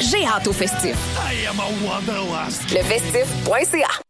J'ai hâte au festif. I am a wanderlust. Lefestif.ca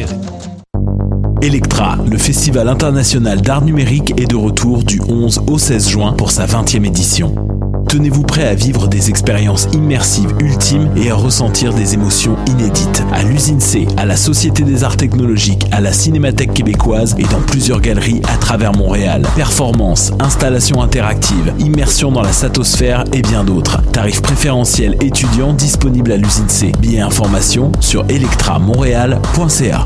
Electra, le festival international d'art numérique est de retour du 11 au 16 juin pour sa 20e édition. Tenez-vous prêt à vivre des expériences immersives ultimes et à ressentir des émotions inédites. À l'usine C, à la Société des Arts Technologiques, à la Cinémathèque québécoise et dans plusieurs galeries à travers Montréal. Performances, installations interactives, immersion dans la satosphère et bien d'autres. Tarifs préférentiels étudiants disponibles à l'usine C. Billets informations sur electramontréal.ca.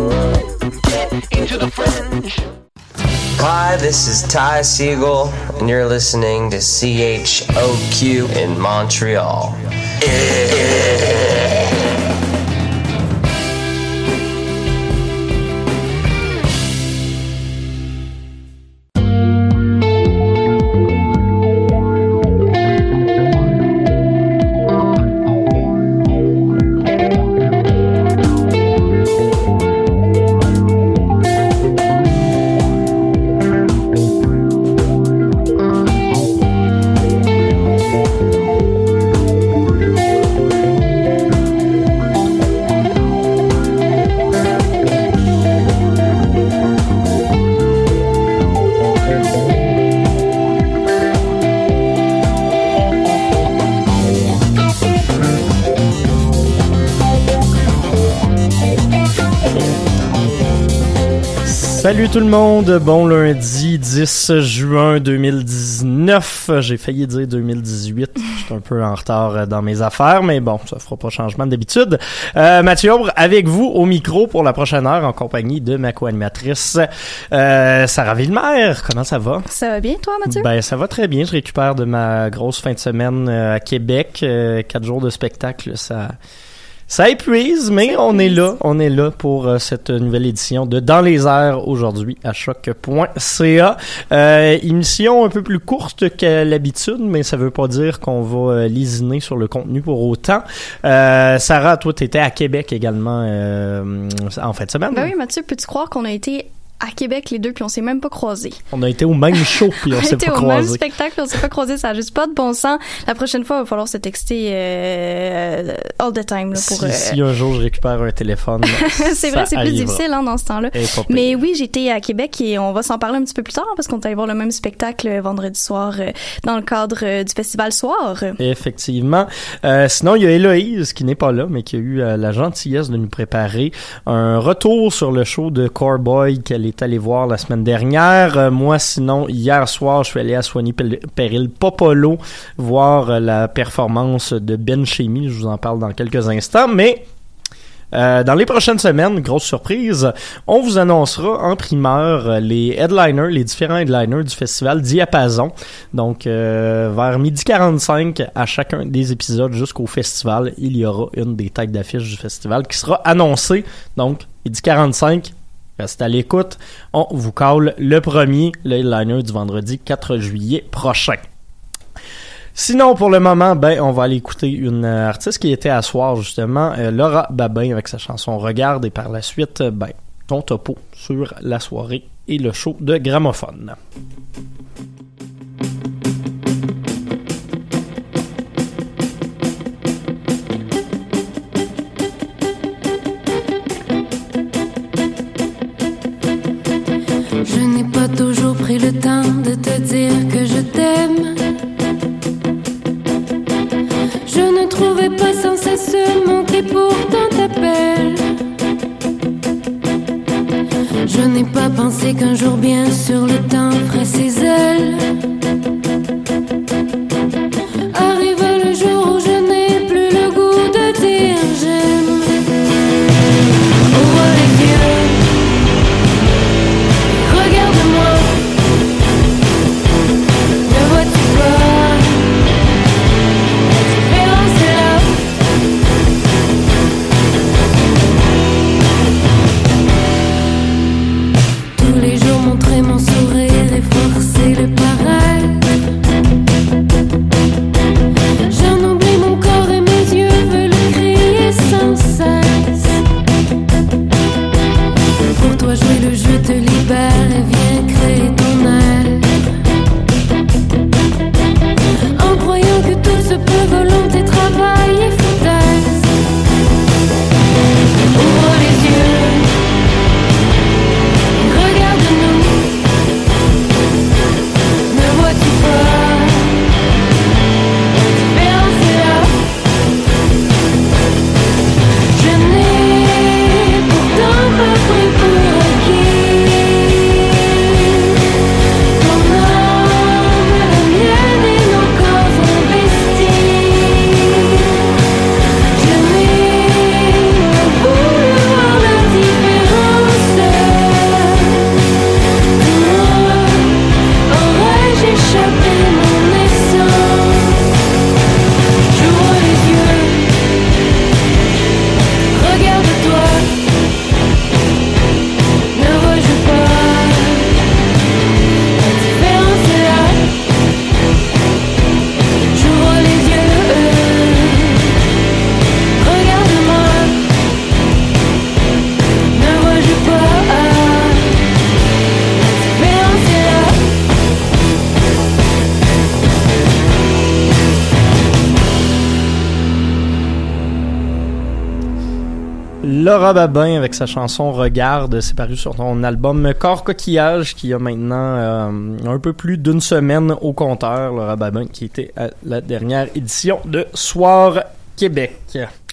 Hi, this is Ty Siegel, and you're listening to CHOQ in Montreal. Salut tout le monde, bon lundi 10 juin 2019. J'ai failli dire 2018, je suis un peu en retard dans mes affaires, mais bon, ça fera pas changement d'habitude. Euh, Mathieu Aubre avec vous au micro pour la prochaine heure en compagnie de ma co-animatrice euh, Sarah Villemer. Comment ça va? Ça va bien, toi, Mathieu? Ben ça va très bien, je récupère de ma grosse fin de semaine euh, à Québec, euh, quatre jours de spectacle, ça... Ça épuise, mais on est là, on est là pour euh, cette nouvelle édition de Dans les airs aujourd'hui à choc.ca. Euh, émission un peu plus courte que l'habitude, mais ça veut pas dire qu'on va euh, lésiner sur le contenu pour autant. Euh, Sarah, toi, t'étais à Québec également euh, en fin de semaine. Ben oui, Mathieu, peux-tu croire qu'on a été à Québec les deux puis on s'est même pas croisés? On a été au même show puis on, On s'est pas au même croisés. spectacle puis on s'est pas croisés, ça a juste pas de bon sens. La prochaine fois, il va falloir se texter euh, all the time là, pour. Si, euh, si un jour je récupère un téléphone, c'est vrai, c'est plus difficile hein, dans ce temps-là. Mais oui, j'étais à Québec et on va s'en parler un petit peu plus tard parce qu'on est allé voir le même spectacle euh, vendredi soir euh, dans le cadre euh, du festival Soir. Effectivement. Euh, sinon, il y a Héloïse qui n'est pas là, mais qui a eu la gentillesse de nous préparer un retour sur le show de Corboy qu'elle est allée voir la semaine dernière. Euh, moi, sinon, hier soir, je suis allé à Soigny Peril Popolo voir euh, la performance de Ben Chemi. Je vous en parle dans quelques instants, mais euh, dans les prochaines semaines, grosse surprise, on vous annoncera en primeur les headliners, les différents headliners du festival Diapason. Donc, vers midi 45 à chacun des épisodes jusqu'au festival, il y aura une des têtes d'affiche du festival qui sera annoncée. Donc, midi 45, restez à l'écoute. On vous call le premier, le headliner du vendredi 4 juillet prochain. Sinon, pour le moment, ben, on va aller écouter une euh, artiste qui était à soir, justement, euh, Laura Babin, avec sa chanson Regarde, et par la suite, euh, ben, ton topo sur la soirée et le show de gramophone. Je n'ai pas toujours pris le temps de te dire que je t'aime. Je ne trouvais pas sans cesse manquer pourtant t'appelle. Je n'ai pas pensé qu'un jour bien sûr le temps ferait ses ailes. Laura Babin avec sa chanson Regarde, c'est paru sur ton album Corps Coquillage qui a maintenant euh, un peu plus d'une semaine au compteur. Laura Babin qui était à la dernière édition de Soir Québec.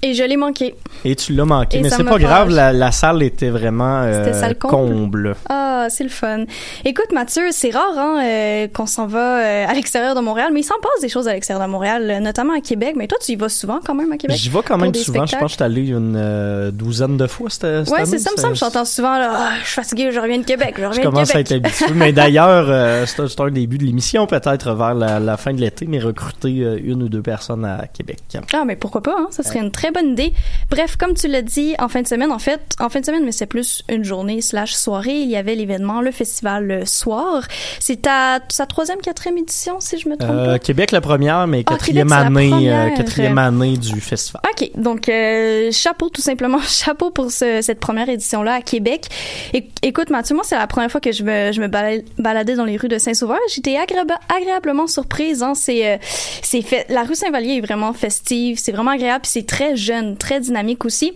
Et je l'ai manqué. Et tu l'as manqué, Et mais c'est pas grave, la, la salle était vraiment euh, salle comble. comble. Ah, c'est le fun. Écoute, Mathieu, c'est rare hein, euh, qu'on s'en va euh, à l'extérieur de Montréal, mais il s'en passe des choses à l'extérieur de Montréal, notamment à Québec. Mais toi, tu y vas souvent quand même à Québec? J'y vais quand même souvent, je pense que je suis allé une douzaine de fois cette, cette Ouais, c'est ça, me semble. J'entends souvent, là, Ah, je suis fatiguée, je reviens de Québec, je Je reviens de commence à être Québec. habitué. Mais d'ailleurs, c'est un- début de l'émission, peut-être vers la, la fin de l'été, mais recruter une ou deux personnes à Québec. Ah, mais pourquoi pas, hein? Ça serait une très bonne idée. Bref, comme tu l'as dit, en fin de semaine, en fait, en fin de semaine, mais c'est plus une journée slash soirée, il y avait l'événement, le festival euh, Soir. C'est ta, sa troisième, quatrième édition, si je me trompe Euh, pas? Québec la première, mais Ah, quatrième Québec, année, première. euh, quatrième année du festival. OK, donc euh, chapeau tout simplement, chapeau pour ce- cette première édition-là à Québec. É- écoute Mathieu, moi c'est la première fois que je me, je me bala- baladais dans les rues de Saint-Sauveur. J'étais agré- agréablement surprise. Hein. C'est, euh, c'est fait, la rue Saint-Vallier est vraiment festive, c'est vraiment agréable, puis c'est très jeune, très dynamique aussi.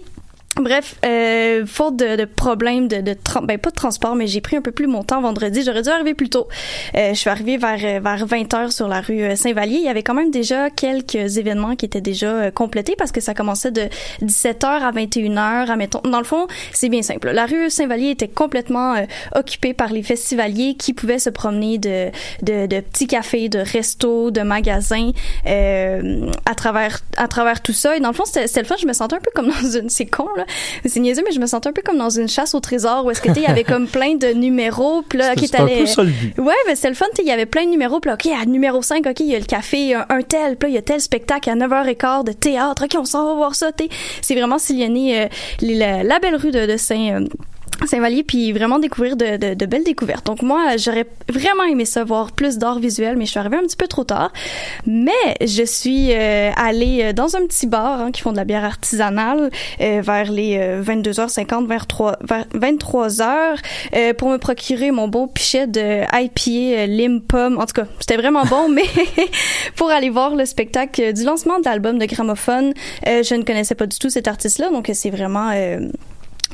Bref, euh, faute de, de problèmes de, de ben pas de transport, mais j'ai pris un peu plus mon temps vendredi. J'aurais dû arriver plus tôt. Euh, je suis arrivée vers euh, vers 20 heures sur la rue euh, Saint-Vallier. Il y avait quand même déjà quelques événements qui étaient déjà euh, complétés parce que ça commençait de 17 heures à 21 heures. Admettons, dans le fond, c'est bien simple. La rue Saint-Vallier était complètement occupée par les festivaliers qui pouvaient se promener de de, de petits cafés, de restos, de magasins à travers à travers tout ça. Et dans le fond, c'était le fun. Je me sentais un peu comme dans une c'est con là, c'est niaiseux, mais je me sentais un peu comme dans une chasse au trésor où est-ce que tu il y avait comme plein de numéros, puis là, C'est- qui c'est le but. Ouais, mais c'était le fun, tu il y avait plein de numéros, puis là, OK, à numéro 5, OK, il y a le café, un, un tel, puis là, il y a tel spectacle à 9h15 de théâtre, OK, on s'en va voir ça, tu. C'est vraiment sillonné euh, la, la belle rue de, de Saint... euh, Saint-Vallier puis vraiment découvrir de, de, de, belles découvertes. Donc moi, j'aurais vraiment aimé savoir plus d'art visuel, mais je suis arrivée un petit peu trop tard. Mais je suis euh, allée euh, dans un petit bar hein, qui font de la bière artisanale euh, vers les 22h50, vers, 3, vers 23h pour me procurer mon beau pichet de IPA lime pomme. En tout cas, c'était vraiment bon, mais pour aller voir le spectacle du lancement de l'album de gramophone, je ne connaissais pas du tout cet artiste-là, donc c'est vraiment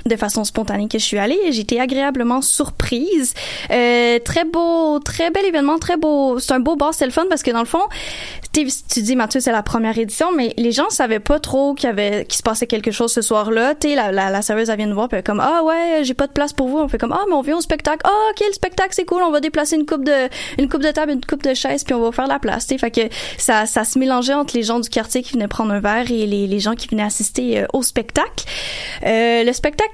de façon spontanée que je suis allée j'ai été agréablement surprise. Euh, très beau, très bel événement, très beau. C'est un beau bar, c'est le fun parce que dans le fond, tu dis Mathieu, c'est la première édition, mais les gens savaient pas trop qu'il y avait qu'il se passait quelque chose ce soir-là. Tu la, la, la serveuse elle vient nous voir puis comme ah ouais, j'ai pas de place pour vous. On fait comme ah mais on vient au spectacle. Ah ok le spectacle c'est cool, on va déplacer une coupe de une coupe de table, une coupe de chaise puis on va faire la place. T'sais. Fait que ça ça se mélangeait entre les gens du quartier qui venaient prendre un verre et les, les gens qui venaient assister euh, au spectacle. Euh, le spectacle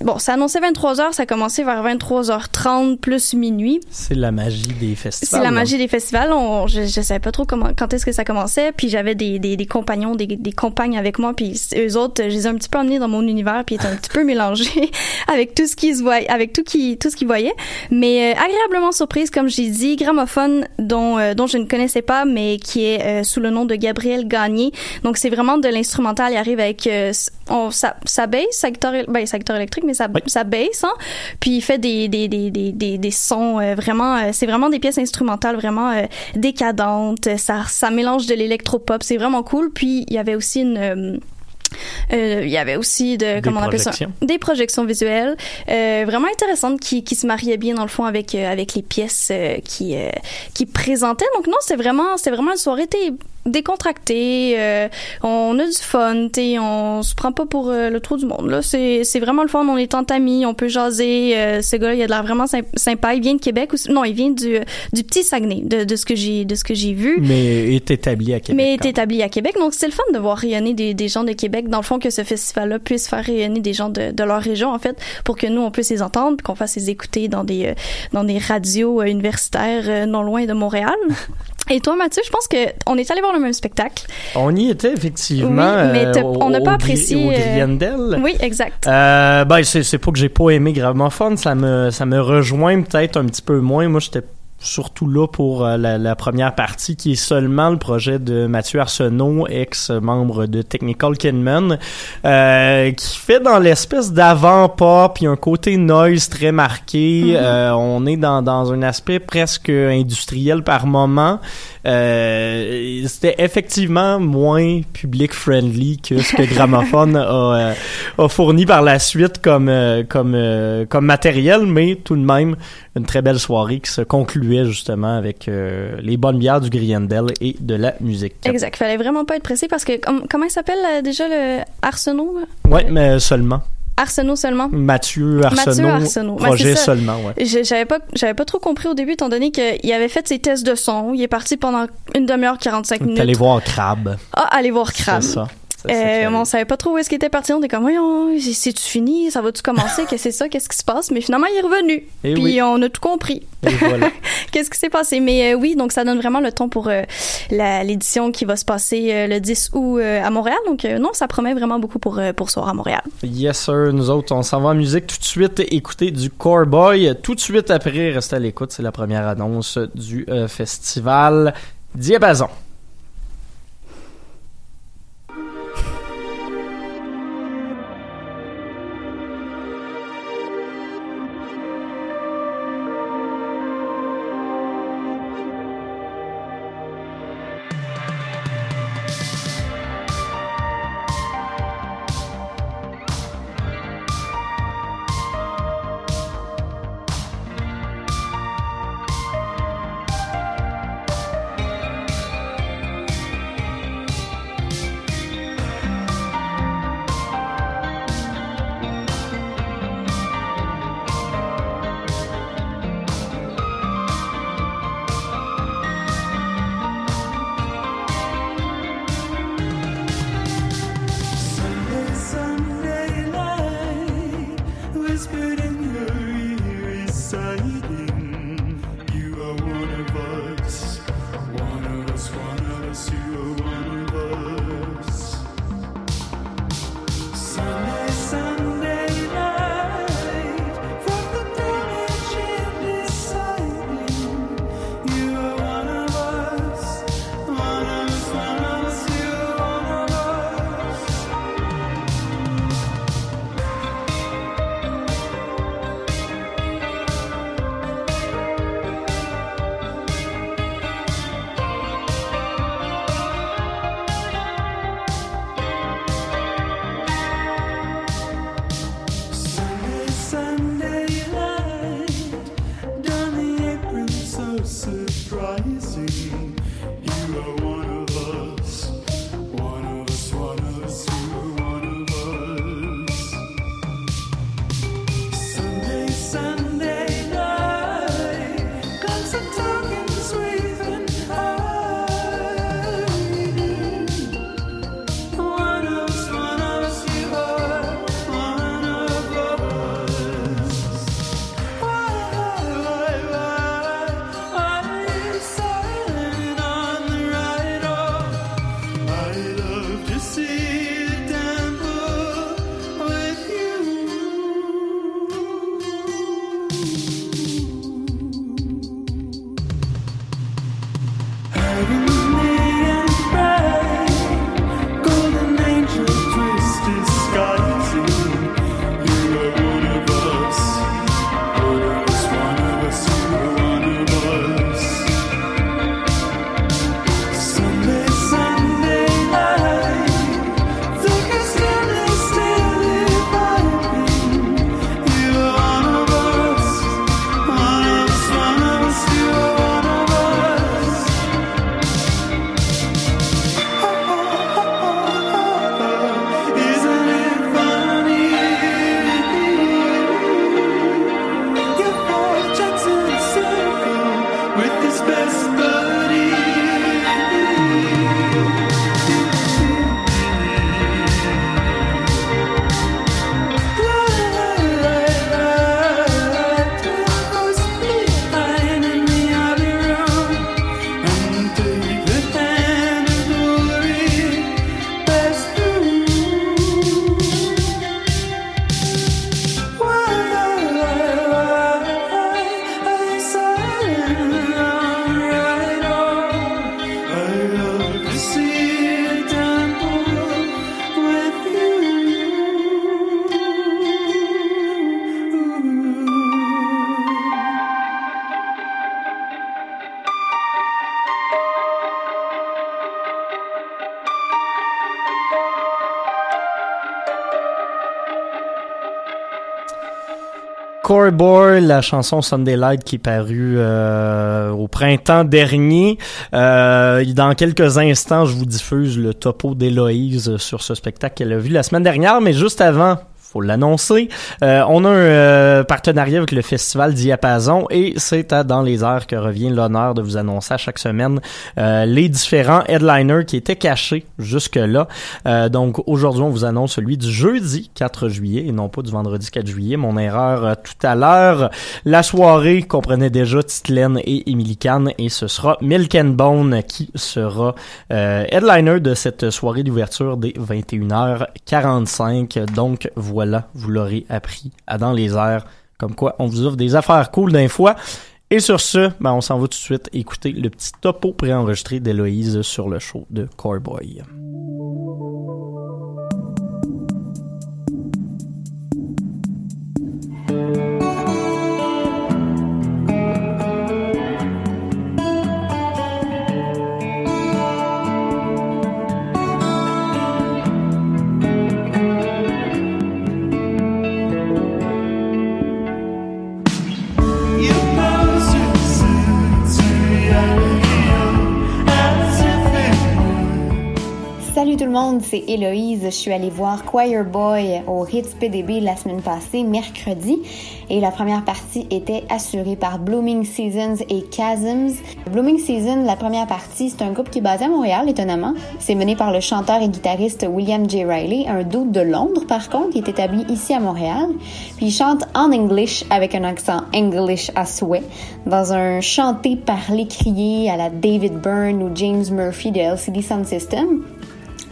bon, ça annonçait 23h, ça a commencé vers 23h30 plus minuit. C'est la magie des festivals. C'est la magie des festivals. On, je, je savais pas trop comment quand est-ce que ça commençait, puis j'avais des, des, des, compagnons, des, des compagnes avec moi, puis eux autres, je les ai un petit peu emmenés dans mon univers, puis étaient un petit peu mélangés avec tout ce qu'ils voyaient, avec tout qui tout ce qu'ils voyaient. Mais euh, agréablement surprise, comme j'ai dit, gramophone dont euh, dont je ne connaissais pas, mais qui est euh, sous le nom de Gabriel Gagné. Donc c'est vraiment de l'instrumental. Il arrive avec on, sa, sa bass, secteur, ben, secteur électrique, mais sa, sa bass, hein, puis il fait des des des des des, sons vraiment, c'est vraiment des pièces instrumentales vraiment décadentes. Ça ça mélange de l'électropop. C'est vraiment cool. Puis il y avait aussi une euh, euh, il y avait aussi de des comment on appelle ça? des projections visuelles euh, vraiment intéressantes qui, qui se mariaient bien dans le fond avec avec les pièces qui qui présentaient donc non c'est vraiment c'est vraiment une soirée décontracté, euh, on a du fun, t'sais, on se prend pas pour euh, le trou du monde. Là, c'est, c'est vraiment le fun, on est entre amis, on peut jaser. Euh, ce gars-là, il a de l'air vraiment sympa. Il vient de Québec ou non, il vient du, du petit Saguenay, de, de ce que j'ai de ce que j'ai vu. Mais est établi à Québec. Mais est établi à Québec, donc c'est le fun de voir rayonner des, des gens de Québec. Dans le fond, que ce festival-là puisse faire rayonner des gens de, de leur région, en fait, pour que nous on puisse les entendre, qu'on fasse les écouter dans des dans des radios universitaires non loin de Montréal. Et toi, Mathieu, je pense que on est allé voir le même spectacle. On y était effectivement. Oui, mais euh, on n'a pas apprécié. Au Griendel. Oui, exact. Euh, ben c'est c'est pas que j'ai pas aimé gravement fun, ça me ça me rejoint peut-être un petit peu moins. Moi, j'étais surtout là pour euh, la, la, première partie qui est seulement le projet de Mathieu Arsenault, ex-membre de Technical Kinman, euh, qui fait dans l'espèce y a un côté noise très marqué, mm-hmm. euh, on est dans, dans un aspect presque industriel par moment. Euh, c'était effectivement moins public-friendly que ce que Gramophone a, a, fourni par la suite comme, comme, comme matériel, mais tout de même une très belle soirée qui se concluait justement avec euh, les bonnes bières du Griendel et de la musique. Exact. Fallait vraiment pas être pressé parce que comment il s'appelle euh, déjà le Arsenault Ouais, mais seulement. Arsenault seulement? Mathieu Arsenault. Mathieu Arsenault. Projet seulement, ouais. J'avais pas, j'avais pas trop compris au début, étant donné qu'il avait fait ses tests de son. Il est parti pendant une demi-heure, 45 minutes. Allez voir Crab. Ah, allez voir Crab. C'est ça. Euh, on savait pas trop où est-ce qu'il était parti. On était comme, voyons, c'est-tu fini? Ça va-tu commencer? Qu'est-ce que c'est ça? Qu'est-ce qui se passe? Mais finalement, il est revenu. Et puis on a tout compris. Voilà. Qu'est-ce qui s'est passé? Mais euh, oui, donc ça donne vraiment le ton pour euh, l'édition qui va se passer euh, le 10 août à Montréal. Donc non, ça promet vraiment beaucoup pour, pour Soir à Montréal. Yes, sir. Nous autres, on s'en va en musique tout de suite. Écouter du Core Boy. Tout de suite après, restez à l'écoute. C'est la première annonce du festival Diapason. Boy, la chanson Sunday Light qui est parue euh, au printemps dernier. Euh, dans quelques instants, je vous diffuse le topo d'Héloïse sur ce spectacle qu'elle a vu la semaine dernière, mais juste avant, faut l'annoncer. Euh, on a un euh, partenariat avec le festival Diapason et c'est à Dans les airs que revient l'honneur de vous annoncer à chaque semaine euh, les différents headliners qui étaient cachés jusque-là. donc aujourd'hui, on vous annonce celui du jeudi 4 juillet et non pas du vendredi 4 juillet. Mon erreur tout à l'heure. La soirée comprenait déjà Titlaine et Emily Kahn et ce sera Milk and Bone qui sera headliner de cette soirée d'ouverture des 21h45. Donc voilà voilà, vous l'aurez appris à dans les airs. Comme quoi, on vous offre des affaires cool d'un fois. Et sur ce, ben, on s'en va tout de suite écouter le petit topo préenregistré d'Héloïse sur le show de Corboy. C'est Héloïse. Je suis allée voir Choir Boy au Hits PDB la semaine passée, mercredi, et la première partie était assurée par Blooming Seasons et Chasms. Blooming Seasons, la première partie, c'est un groupe qui est basé à Montréal, étonnamment. C'est mené par le chanteur et guitariste William J. Riley, un doute de Londres par contre, qui est établi ici à Montréal. Puis il chante en English avec un accent English à souhait, dans un chanté parlé crié à la David Byrne ou James Murphy de LCD Sound System.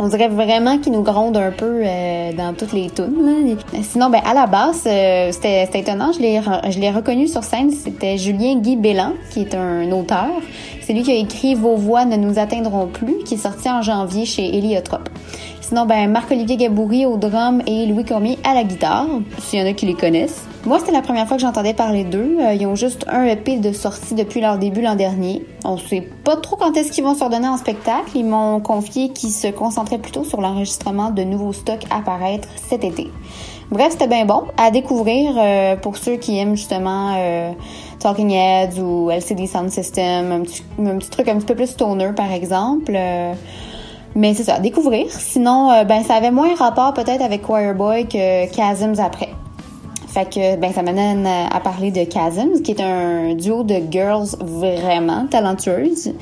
On dirait vraiment qu'il nous gronde un peu euh, dans toutes les tunes. Sinon, ben à la base, euh, c'était étonnant. Je l'ai je l'ai reconnu sur scène. C'était Julien Guy Bélan, qui est un auteur. C'est lui qui a écrit Vos voix ne nous atteindront plus, qui est sorti en janvier chez Héliotrope. Sinon, ben Marc-Olivier Gaboury au drum et Louis Cormier à la guitare, s'il y en a qui les connaissent. Moi, c'était la première fois que j'entendais parler d'eux. Euh, ils ont juste un EP de sortie depuis leur début l'an dernier. On sait pas trop quand est-ce qu'ils vont se redonner en spectacle. Ils m'ont confié qu'ils se concentraient plutôt sur l'enregistrement de nouveaux stocks à apparaître cet été. Bref, c'était bien bon à découvrir euh, pour ceux qui aiment justement euh, Talking Heads ou LCD Sound System, un petit, un petit truc un petit peu plus stoner par exemple. Mais c'est ça, découvrir. Sinon, euh, ben ça avait moins rapport peut-être avec Choir Boy que Chasms après. Fait ben ça m'amène à parler de Chasms, qui est un duo de girls vraiment talentueuses.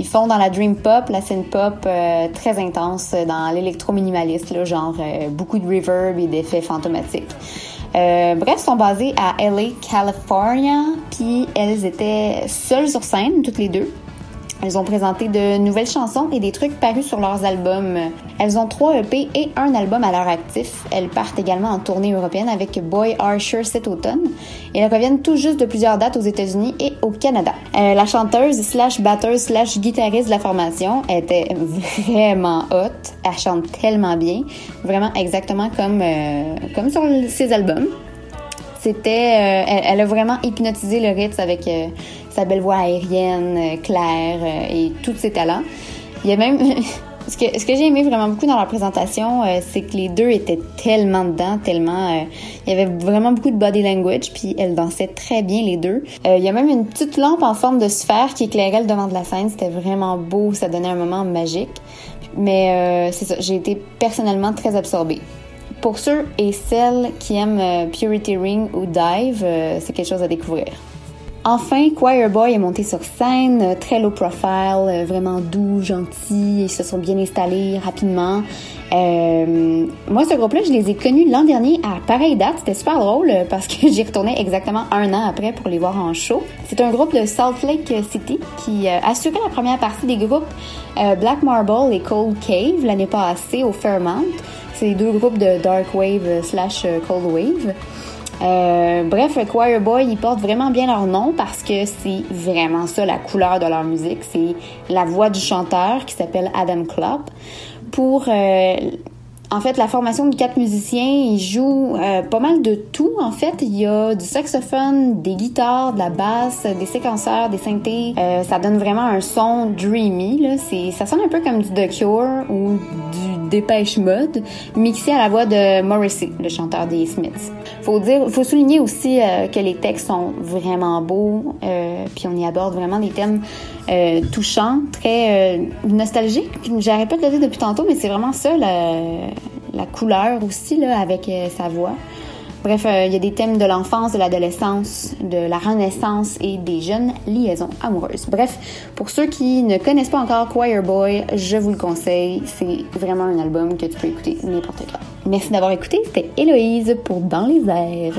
Ils font dans la dream pop, la scène pop euh, très intense, dans l'électro minimaliste, genre euh, beaucoup de reverb et d'effets fantomatiques. Euh, bref, sont basés à LA, California, puis elles étaient seules sur scène, toutes les deux. Elles ont présenté de nouvelles chansons et des trucs parus sur leurs albums. Elles ont trois EP et un album à leur actif. Elles partent également en tournée européenne avec Boy Archer cet automne. Et elles reviennent tout juste de plusieurs dates aux États-Unis et au Canada. Euh, la chanteuse slash batteuse slash guitariste de la formation était vraiment hot. Elle chante tellement bien. Vraiment exactement comme, euh, comme sur ses albums. C'était, euh, elle, a vraiment hypnotisé le Ritz avec sa belle voix aérienne, euh, claire euh, et tous ses talents. Il y a même ce que, ce que j'ai aimé vraiment beaucoup dans la présentation, euh, c'est que les deux étaient tellement dedans, tellement il y avait vraiment beaucoup de body language, puis elles dansaient très bien les deux. il y a même une petite lampe en forme de sphère qui éclairait le devant de la scène, c'était vraiment beau, ça donnait un moment magique. Mais c'est ça, j'ai été personnellement très absorbée. Pour ceux et celles qui aiment Purity Ring ou Dive, c'est quelque chose à découvrir. Enfin, Choir Boy est monté sur scène, euh, très low profile, euh, vraiment doux, gentil, ils se sont bien installés rapidement. Euh, moi, ce groupe-là, je les ai connus l'an dernier à pareille date. C'était super drôle parce que j'y retournais exactement un an après pour les voir en show. C'est un groupe de Salt Lake City qui assurait la première partie des groupes Black Marble et Cold Cave l'année passée au Fairmount. C'est deux groupes de Dark Wave slash Cold Wave. Euh, bref, Choir Boy, ils portent vraiment bien leur nom parce que c'est vraiment ça la couleur de leur musique. C'est la voix du chanteur qui s'appelle Adam Klopp. Pour euh, en fait, la formation de quatre musiciens, ils jouent euh, pas mal de tout. En fait, il y a du saxophone, des guitares, de la basse, des séquenceurs, des synthés. ça donne vraiment un son dreamy. Ça sonne un peu comme du The Cure ou du Dépêche Mode, mixé à la voix de Morrissey, le chanteur des Smiths. Faut dire, faut souligner aussi euh, que les textes sont vraiment beaux, euh, puis on y aborde vraiment des thèmes euh, touchants, très nostalgiques. J'arrête pas de le dire depuis tantôt, mais c'est vraiment ça la, la couleur aussi là avec sa voix. Bref, euh, il y a des thèmes de l'enfance, de l'adolescence, de la renaissance et des jeunes liaisons amoureuses. Bref, pour ceux qui ne connaissent pas encore Choir Boy, je vous le conseille. C'est vraiment un album que tu peux écouter n'importe quand. Merci d'avoir écouté. C'était Héloïse pour Dans les airs.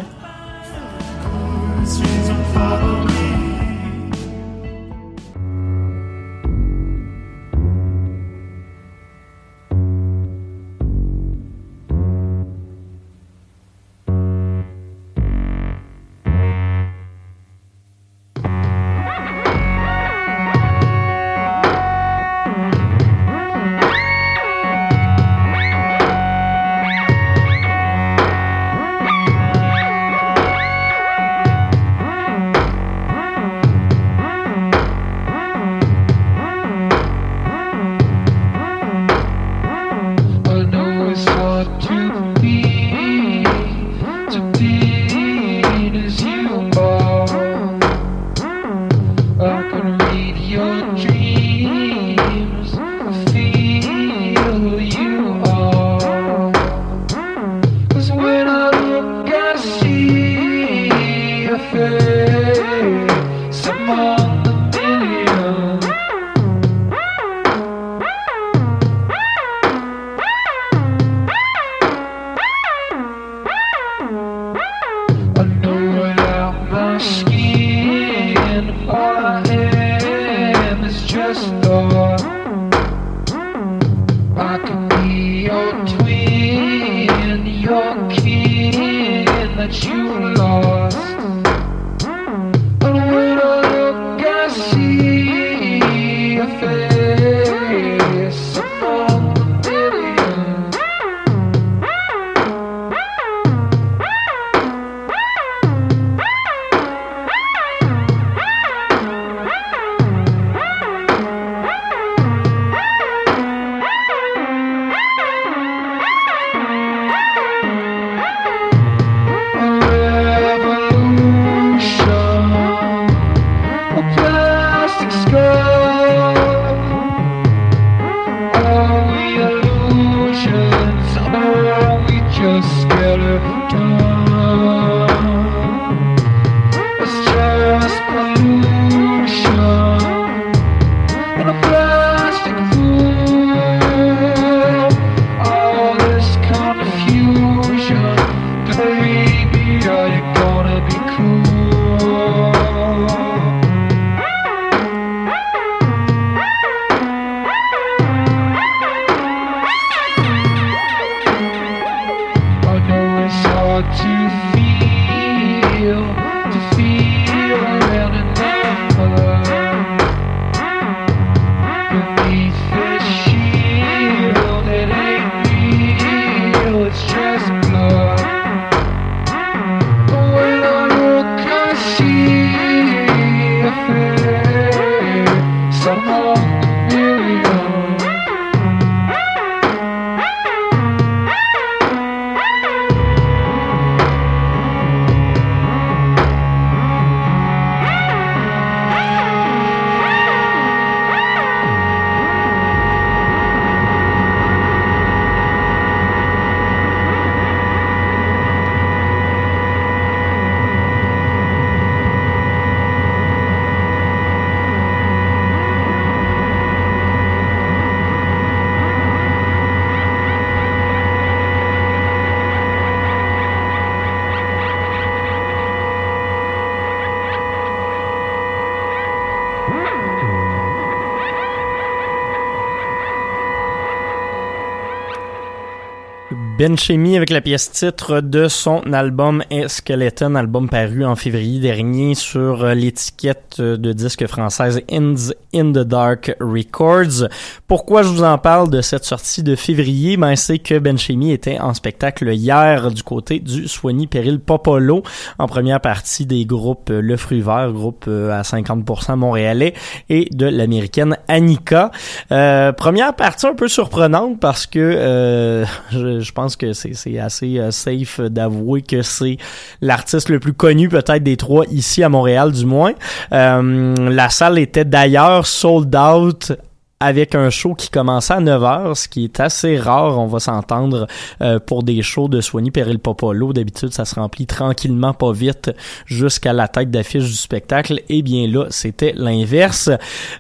Ben Chemi avec la pièce titre de son album Skeleton, album paru en février dernier sur euh, l'étiquette euh, de disque française Ends in the Dark Records. Pourquoi je vous en parle de cette sortie de février? Ben, c'est que Ben Chemi était en spectacle hier du côté du Soigny Péril Popolo en première partie des groupes euh, Le Fruit Vert, groupe à 50% montréalais, et de l'américaine Annika. Euh, première partie un peu surprenante parce que euh, je, je pense que c'est assez euh, safe d'avouer que c'est l'artiste le plus connu peut-être des trois ici à Montréal du moins. Euh, la salle était d'ailleurs sold out avec un show qui commençait à 9h, ce qui est assez rare, on va s'entendre, euh, pour des shows de Soigny Peril Popolo. D'habitude, ça se remplit tranquillement, pas vite, jusqu'à la tête d'affiche du spectacle. Et bien là, c'était l'inverse.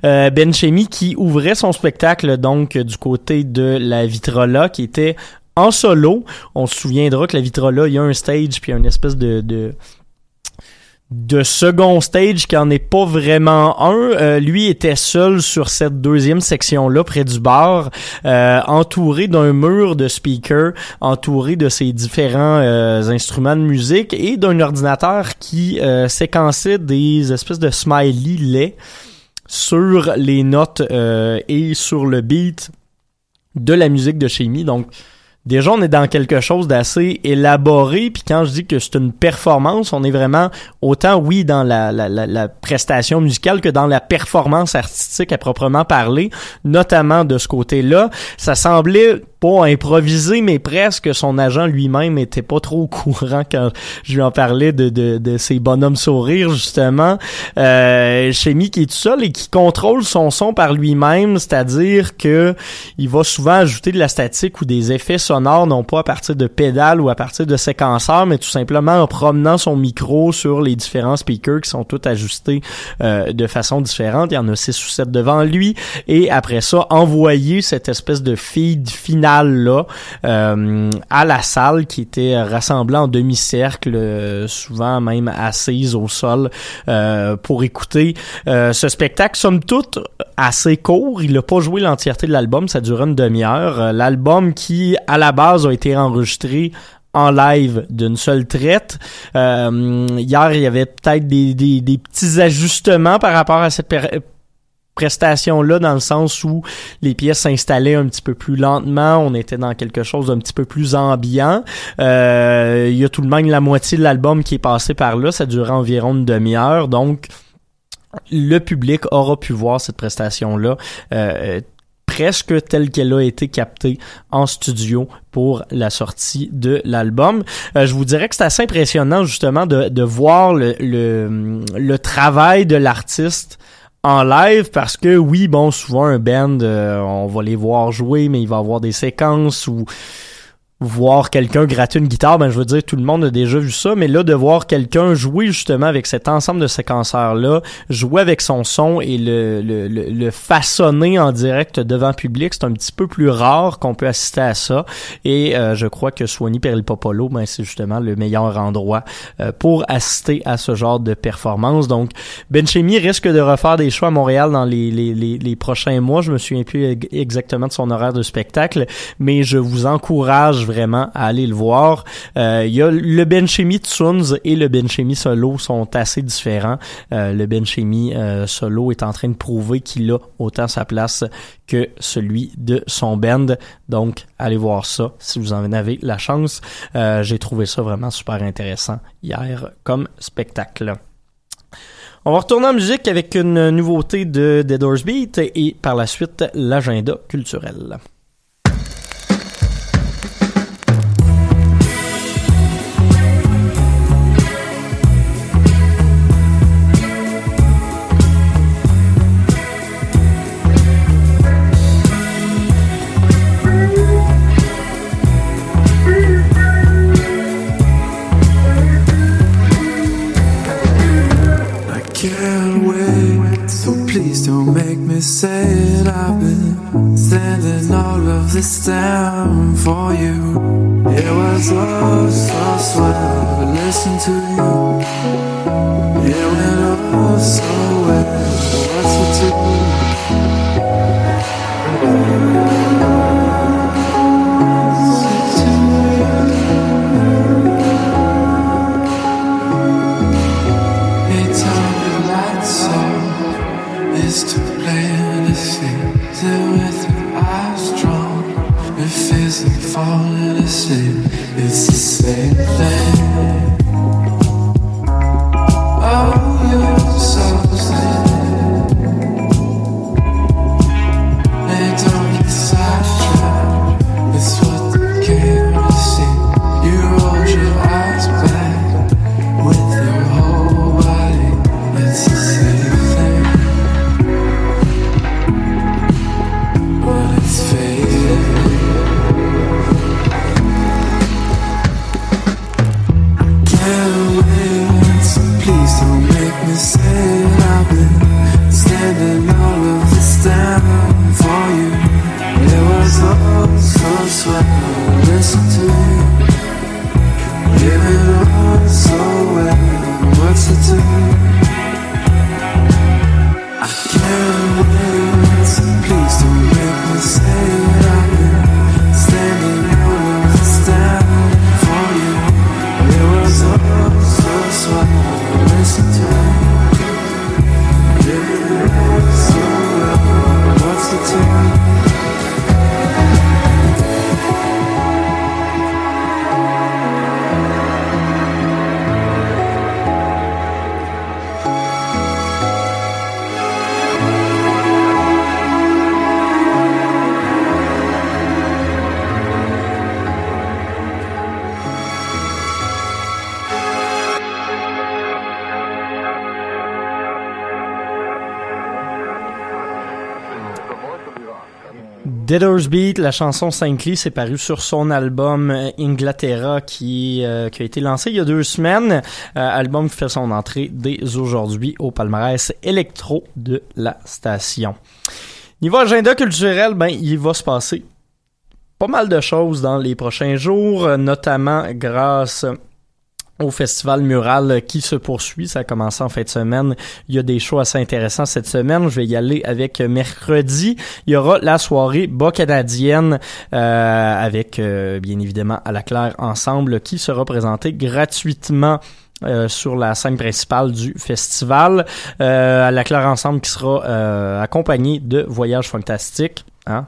Euh, ben Chemi qui ouvrait son spectacle donc du côté de la Vitrola, qui était en solo. On se souviendra que la Vitrola, il y a un stage puis une espèce de, de de second stage qui en est pas vraiment un. Euh, lui était seul sur cette deuxième section-là, près du bar, euh, entouré d'un mur de speakers, entouré de ses différents euh, instruments de musique et d'un ordinateur qui séquençait des espèces de smiley lait sur les notes et sur le beat de la musique de chimie. Donc, Déjà, on est dans quelque chose d'assez élaboré, puis quand je dis que c'est une performance, on est vraiment autant, oui, dans la, la, la, prestation musicale que dans la performance artistique à proprement parler, notamment de ce côté-là. Ça semblait pas improvisé, mais presque son agent lui-même était pas trop au courant quand je lui en parlais de, de, de ses bonhommes sourires, justement. Euh, qui est tout seul et qui contrôle son son par lui-même, c'est-à-dire que il va souvent ajouter de la statique ou des effets non pas à partir de pédales ou à partir de séquenceurs, mais tout simplement en promenant son micro sur les différents speakers qui sont tous ajustés euh, de façon différente. Il y en a six ou sept devant lui. Et après ça, envoyer cette espèce de feed final là euh, à la salle qui était rassemblée en demi-cercle, euh, souvent même assise au sol pour écouter ce spectacle. Somme toute assez court. Il n'a pas joué l'entièreté de l'album, ça dure une demi-heure. L'album qui à la base a été enregistré en live d'une seule traite. hier, il y avait peut-être des, petits ajustements par rapport à cette prestation-là dans le sens où les pièces s'installaient un petit peu plus lentement, on était dans quelque chose d'un petit peu plus ambiant. Euh, il y a tout de même la moitié de l'album qui est passé par là, ça durait environ une demi-heure, donc le public aura pu voir cette prestation-là euh, presque telle qu'elle a été captée en studio pour la sortie de l'album. Euh, je vous dirais que c'est assez impressionnant justement de, de voir le, le, le travail de l'artiste en live parce que oui bon souvent un band euh, on va les voir jouer mais il va avoir des séquences où voir quelqu'un gratter une guitare, ben je veux dire tout le monde a déjà vu ça, mais là de voir quelqu'un jouer justement avec cet ensemble de séquenceurs là, jouer avec son son et le, le, le, façonner en direct devant le public, c'est un petit peu plus rare qu'on peut assister à ça et euh, je crois que Swanee Peril Popolo, ben c'est justement le meilleur endroit euh, pour assister à ce genre de performance. Donc Benchemi risque de refaire des choix à Montréal dans les, les, les, les prochains mois, je me souviens plus exactement de son horaire de spectacle, mais je vous encourage vraiment à aller le voir. Euh, il y a le Benchemi Tsuns et le Benchemi Solo sont assez différents. Euh, le Benchemi euh, Solo est en train de prouver qu'il a autant sa place que celui de son band. Donc, allez voir ça si vous en avez la chance. J'ai trouvé ça vraiment super intéressant hier comme spectacle. On va retourner en musique avec une nouveauté de Dead Horse Beat et par la suite l'agenda culturel. This down for you. It was all so swell to listen to you. Deader's Beat, la chanson Saint-Cly, c'est paru sur son album euh, Inglaterra qui, euh, qui a été lancé il y a deux semaines. Euh, album qui fait son entrée dès aujourd'hui au palmarès électro de la station. Niveau agenda culturel, ben, il va se passer pas mal de choses dans les prochains jours, euh, notamment grâce au festival mural qui se poursuit. Ça a commencé en fin de semaine. Il y a des shows assez intéressants cette semaine. Je vais y aller avec mercredi. Il y aura la soirée bas canadienne euh, avec euh, bien évidemment à la claire ensemble qui sera présentée gratuitement euh, sur la scène principale du festival. Euh, à la Claire Ensemble qui sera euh, accompagné de Voyages Fantastiques. Hein?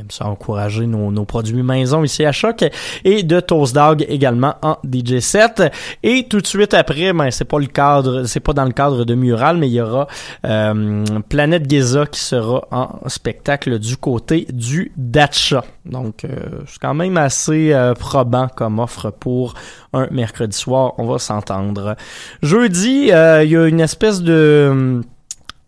Aime ça encourager nos, nos produits maison ici à Choc et de Toast Dog également en DJ set. Et tout de suite après ben c'est pas le cadre c'est pas dans le cadre de Mural mais il y aura euh, Planète Giza qui sera en spectacle du côté du Dacha donc euh, c'est quand même assez euh, probant comme offre pour un mercredi soir on va s'entendre. Jeudi euh, il y a une espèce de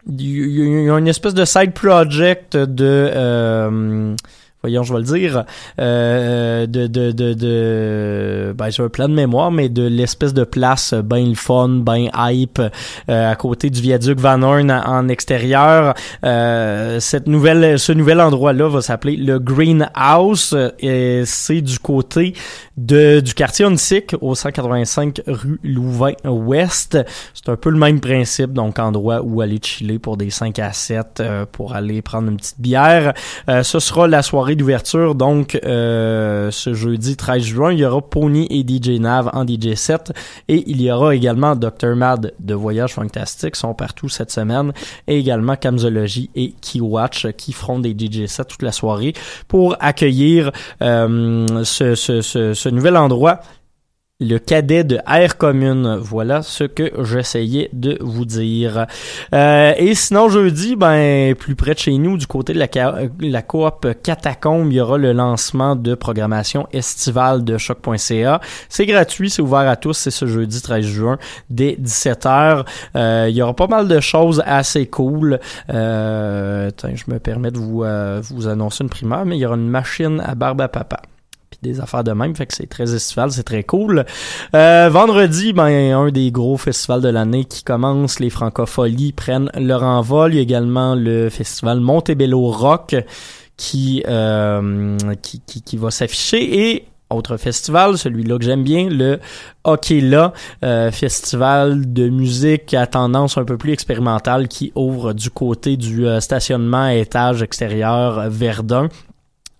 il y a une espèce de side project de euh, voyons je vais le dire euh, de de de, de ben j'ai un plan de mémoire mais de l'espèce de place ben le fun ben hype euh, à côté du viaduc Van Horn en, extérieur. Euh, cette nouvelle ce nouvel endroit là va s'appeler le Green House et c'est du côté de du quartier Onsic au 185 rue Louvain-Ouest. C'est un peu le même principe, donc endroit où aller chiller pour des 5 à 7, euh, pour aller prendre une petite bière. Euh, ce sera la soirée d'ouverture, donc euh, ce jeudi 13 juin, il y aura Pony et DJ Nav en DJ 7 et il y aura également Dr. Mad de Voyage Fantastique, sont partout cette semaine, et également Camzology et Keywatch qui feront des DJ 7 toute la soirée pour accueillir euh, ce, ce, ce, ce nouvel endroit le cadet de Air Commune. Voilà ce que j'essayais de vous dire. Euh, et sinon, jeudi, ben, plus près de chez nous, du côté de la, coop Catacombe, il y aura le lancement de programmation estivale de choc.ca. C'est gratuit, c'est ouvert à tous, c'est ce jeudi 13 juin, dès 17h. Euh, il y aura pas mal de choses assez cool. Euh, je me permets de vous, euh, vous annoncer une primeur, mais il y aura une machine à barbe à papa des affaires de même, fait que c'est très estival, c'est très cool. Euh, vendredi, ben un des gros festivals de l'année qui commence, les Francopholies prennent leur envol. Il y a également le festival Montebello Rock qui, euh, qui, qui, va s'afficher et autre festival, celui-là que j'aime bien, le Hockey euh, festival de musique à tendance un peu plus expérimentale qui ouvre du côté du euh, stationnement à étage extérieur Verdun.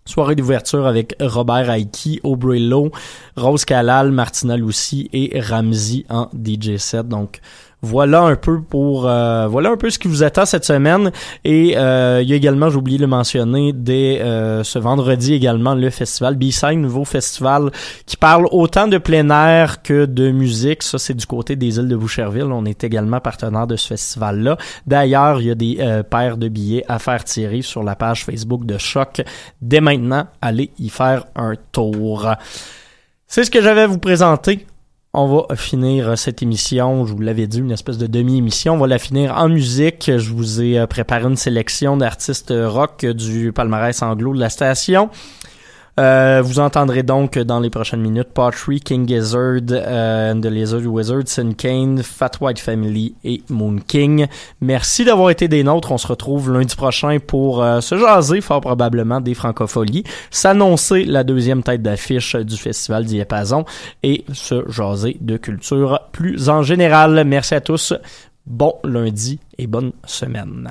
Soirée d'ouverture avec Robert Aiki, Aubrey Lowe, Rose Kalal, Martina Lucy et Ramsey en DJ set. Donc voilà un peu pour euh, voilà un peu ce qui vous attend cette semaine. Et euh, il y a également j'ai oublié de le mentionner dès euh, ce vendredi également le festival B-Side nouveau festival qui parle autant de plein air que de musique. Ça c'est du côté des îles de Boucherville. On est également partenaire de ce festival là d'ailleurs il y a des euh, paires de billets à faire tirer sur la page Facebook de Choc dès maintenant. Allez y faire un tour. C'est ce que j'avais à vous présenter on va finir cette émission, je vous l'avais dit, une espèce de demi-émission. On va la finir en musique. Je vous ai préparé une sélection d'artistes rock du palmarès anglo de la station. Euh, vous entendrez donc dans les prochaines minutes Pottery, King Gizzard, euh, The Lizard Wizard, Sin Kane, Fat White Family et Moon King. Merci d'avoir été des nôtres. On se retrouve lundi prochain pour euh, se jaser fort probablement des francopholies, s'annoncer la deuxième tête d'affiche du festival Diapason et se jaser de culture plus en général. Merci à tous. Bon lundi et bonne semaine.